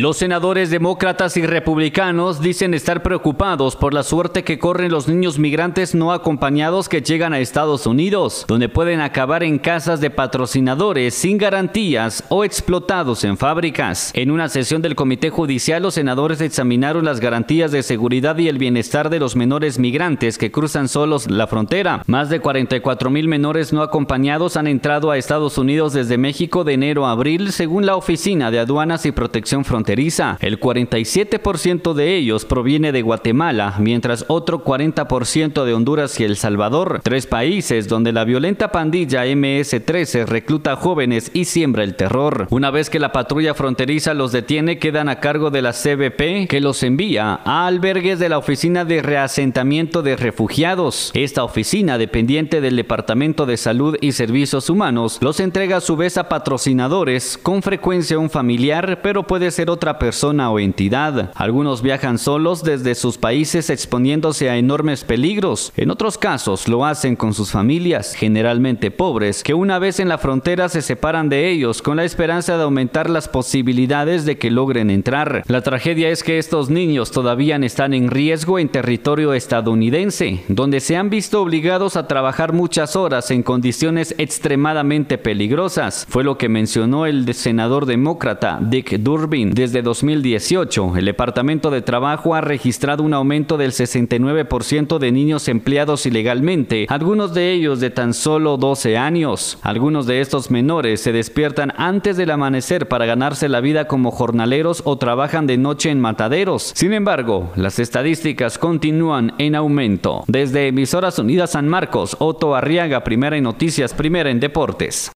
Los senadores demócratas y republicanos dicen estar preocupados por la suerte que corren los niños migrantes no acompañados que llegan a Estados Unidos, donde pueden acabar en casas de patrocinadores sin garantías o explotados en fábricas. En una sesión del Comité Judicial, los senadores examinaron las garantías de seguridad y el bienestar de los menores migrantes que cruzan solos la frontera. Más de 44 mil menores no acompañados han entrado a Estados Unidos desde México de enero a abril, según la Oficina de Aduanas y Protección Fronteriza el 47% de ellos proviene de Guatemala, mientras otro 40% de Honduras y El Salvador, tres países donde la violenta pandilla MS-13 recluta jóvenes y siembra el terror. Una vez que la patrulla fronteriza los detiene, quedan a cargo de la CBP, que los envía a albergues de la Oficina de Reasentamiento de Refugiados. Esta oficina, dependiente del Departamento de Salud y Servicios Humanos, los entrega a su vez a patrocinadores, con frecuencia un familiar, pero puede ser otra persona o entidad. Algunos viajan solos desde sus países exponiéndose a enormes peligros. En otros casos lo hacen con sus familias, generalmente pobres, que una vez en la frontera se separan de ellos con la esperanza de aumentar las posibilidades de que logren entrar. La tragedia es que estos niños todavía están en riesgo en territorio estadounidense, donde se han visto obligados a trabajar muchas horas en condiciones extremadamente peligrosas. Fue lo que mencionó el senador demócrata Dick Durbin desde 2018, el Departamento de Trabajo ha registrado un aumento del 69% de niños empleados ilegalmente, algunos de ellos de tan solo 12 años. Algunos de estos menores se despiertan antes del amanecer para ganarse la vida como jornaleros o trabajan de noche en mataderos. Sin embargo, las estadísticas continúan en aumento. Desde Emisoras Unidas San Marcos, Otto Arriaga, primera en noticias, primera en deportes.